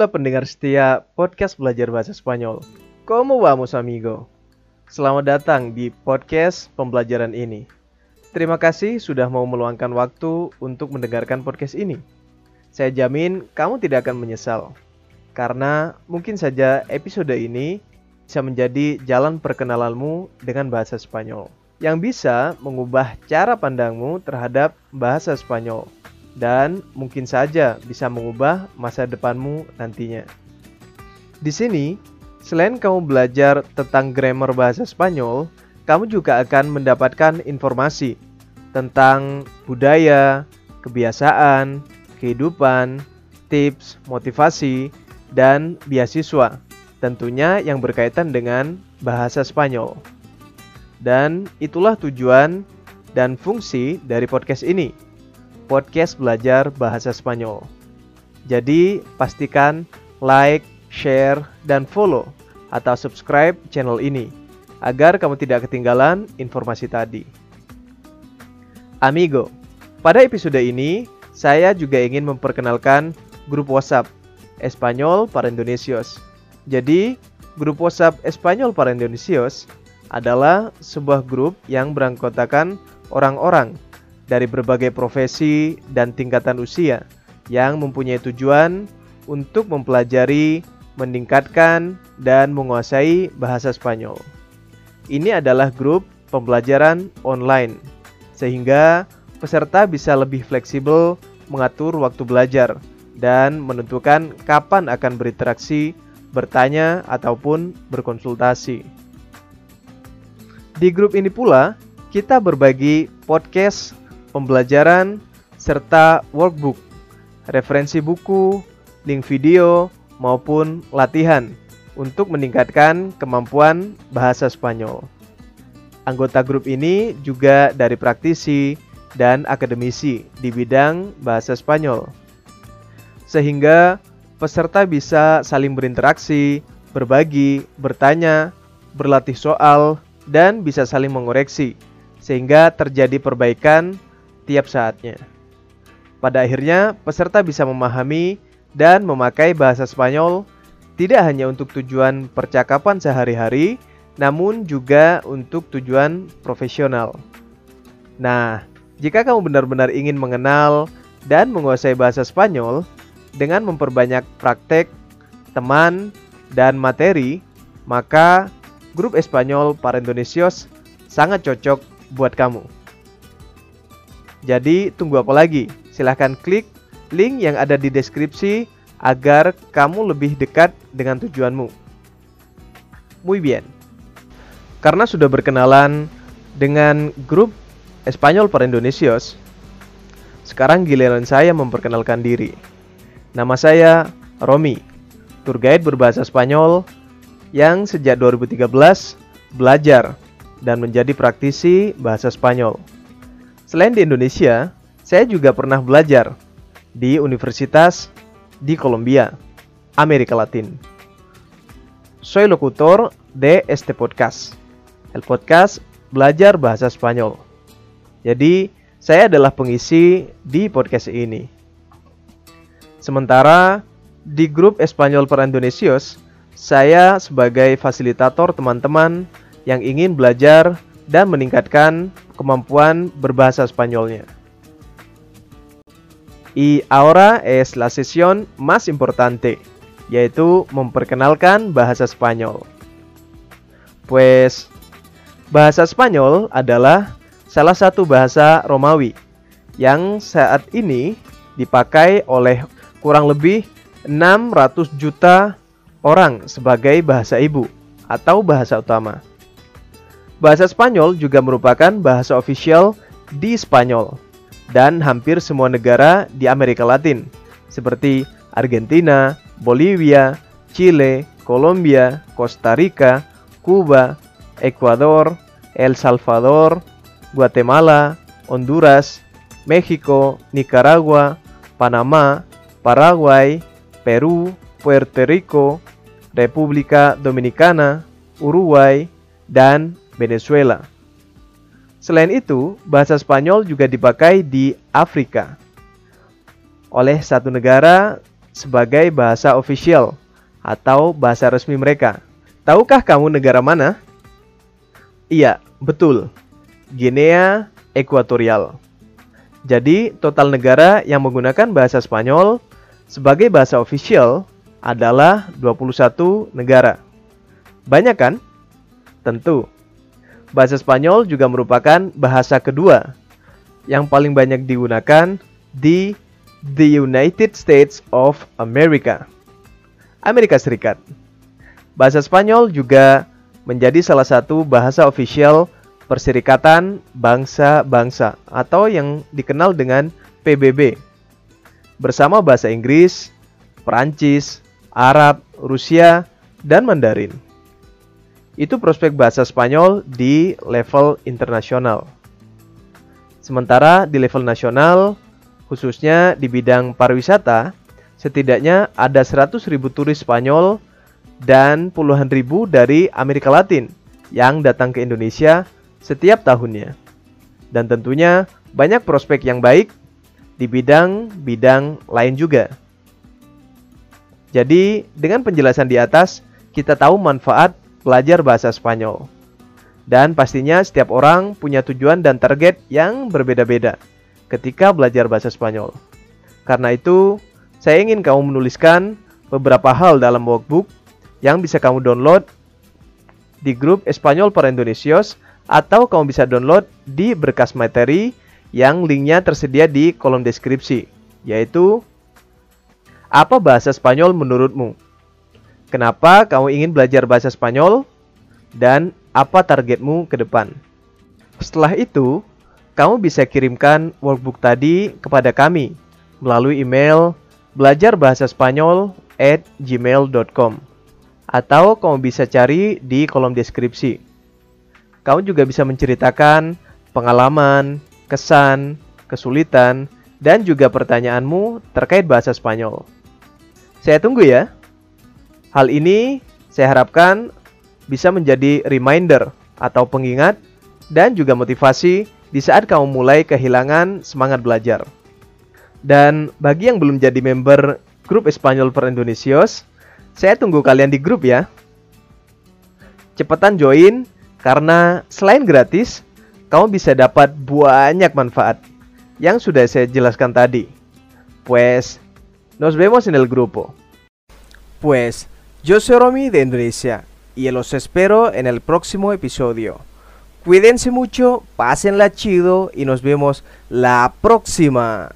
Hola pendengar setia podcast belajar bahasa Spanyol. ¿Cómo vamos amigo? Selamat datang di podcast pembelajaran ini. Terima kasih sudah mau meluangkan waktu untuk mendengarkan podcast ini. Saya jamin kamu tidak akan menyesal. Karena mungkin saja episode ini bisa menjadi jalan perkenalanmu dengan bahasa Spanyol yang bisa mengubah cara pandangmu terhadap bahasa Spanyol dan mungkin saja bisa mengubah masa depanmu nantinya. Di sini, selain kamu belajar tentang grammar bahasa Spanyol, kamu juga akan mendapatkan informasi tentang budaya, kebiasaan, kehidupan, tips, motivasi, dan beasiswa. Tentunya yang berkaitan dengan bahasa Spanyol. Dan itulah tujuan dan fungsi dari podcast ini podcast belajar bahasa Spanyol. Jadi, pastikan like, share, dan follow atau subscribe channel ini agar kamu tidak ketinggalan informasi tadi. Amigo, pada episode ini saya juga ingin memperkenalkan grup WhatsApp Espanyol para Indonesios. Jadi, grup WhatsApp Espanyol para Indonesios adalah sebuah grup yang beranggotakan orang-orang dari berbagai profesi dan tingkatan usia yang mempunyai tujuan untuk mempelajari, meningkatkan, dan menguasai bahasa Spanyol. Ini adalah grup pembelajaran online, sehingga peserta bisa lebih fleksibel mengatur waktu belajar dan menentukan kapan akan berinteraksi, bertanya, ataupun berkonsultasi. Di grup ini pula, kita berbagi podcast pembelajaran, serta workbook, referensi buku, link video, maupun latihan untuk meningkatkan kemampuan bahasa Spanyol. Anggota grup ini juga dari praktisi dan akademisi di bidang bahasa Spanyol. Sehingga peserta bisa saling berinteraksi, berbagi, bertanya, berlatih soal, dan bisa saling mengoreksi sehingga terjadi perbaikan setiap saatnya. Pada akhirnya, peserta bisa memahami dan memakai bahasa Spanyol tidak hanya untuk tujuan percakapan sehari-hari, namun juga untuk tujuan profesional. Nah, jika kamu benar-benar ingin mengenal dan menguasai bahasa Spanyol dengan memperbanyak praktek, teman, dan materi, maka grup Espanyol para Indonesios sangat cocok buat kamu. Jadi tunggu apa lagi? Silahkan klik link yang ada di deskripsi agar kamu lebih dekat dengan tujuanmu. Muy bien. Karena sudah berkenalan dengan grup Espanyol para Indonesios, sekarang giliran saya memperkenalkan diri. Nama saya Romi, tour guide berbahasa Spanyol yang sejak 2013 belajar dan menjadi praktisi bahasa Spanyol. Selain di Indonesia, saya juga pernah belajar di universitas di Colombia, Amerika Latin. Soy locutor de este podcast, el podcast belajar bahasa Spanyol. Jadi, saya adalah pengisi di podcast ini. Sementara di grup Espanyol para Indonesios, saya sebagai fasilitator teman-teman yang ingin belajar dan meningkatkan kemampuan berbahasa Spanyolnya. Y ahora es la sesión más importante, yaitu memperkenalkan bahasa Spanyol. Pues, bahasa Spanyol adalah salah satu bahasa Romawi yang saat ini dipakai oleh kurang lebih 600 juta orang sebagai bahasa ibu atau bahasa utama. Bahasa Spanyol juga merupakan bahasa ofisial di Spanyol dan hampir semua negara di Amerika Latin seperti Argentina, Bolivia, Chile, Colombia, Costa Rica, Cuba, Ecuador, El Salvador, Guatemala, Honduras, México, Nicaragua, Panamá, Paraguay, Perú, Puerto Rico, República Dominicana, Uruguay, dan Venezuela. Selain itu, bahasa Spanyol juga dipakai di Afrika oleh satu negara sebagai bahasa ofisial atau bahasa resmi mereka. Tahukah kamu negara mana? Iya, betul. Guinea Ekuatorial. Jadi, total negara yang menggunakan bahasa Spanyol sebagai bahasa ofisial adalah 21 negara. Banyak kan? Tentu. Bahasa Spanyol juga merupakan bahasa kedua yang paling banyak digunakan di the United States of America. Amerika Serikat. Bahasa Spanyol juga menjadi salah satu bahasa ofisial Perserikatan Bangsa-Bangsa atau yang dikenal dengan PBB. Bersama bahasa Inggris, Perancis, Arab, Rusia, dan Mandarin itu prospek bahasa Spanyol di level internasional. Sementara di level nasional, khususnya di bidang pariwisata, setidaknya ada 100 ribu turis Spanyol dan puluhan ribu dari Amerika Latin yang datang ke Indonesia setiap tahunnya. Dan tentunya banyak prospek yang baik di bidang-bidang lain juga. Jadi, dengan penjelasan di atas, kita tahu manfaat belajar bahasa Spanyol. Dan pastinya setiap orang punya tujuan dan target yang berbeda-beda ketika belajar bahasa Spanyol. Karena itu, saya ingin kamu menuliskan beberapa hal dalam workbook yang bisa kamu download di grup Espanyol para Indonesios atau kamu bisa download di berkas materi yang linknya tersedia di kolom deskripsi, yaitu apa bahasa Spanyol menurutmu? Kenapa kamu ingin belajar bahasa Spanyol? Dan apa targetmu ke depan? Setelah itu, kamu bisa kirimkan workbook tadi kepada kami melalui email belajar at gmail.com atau kamu bisa cari di kolom deskripsi. Kamu juga bisa menceritakan pengalaman, kesan, kesulitan, dan juga pertanyaanmu terkait bahasa Spanyol. Saya tunggu ya. Hal ini saya harapkan bisa menjadi reminder atau pengingat dan juga motivasi di saat kamu mulai kehilangan semangat belajar. Dan bagi yang belum jadi member grup Espanyol per Indonesios, saya tunggu kalian di grup ya. Cepetan join karena selain gratis, kamu bisa dapat banyak manfaat yang sudah saya jelaskan tadi. Pues, nos vemos en el grupo. Pues, Yo soy Romy de Indonesia y los espero en el próximo episodio. Cuídense mucho, pásenla chido y nos vemos la próxima.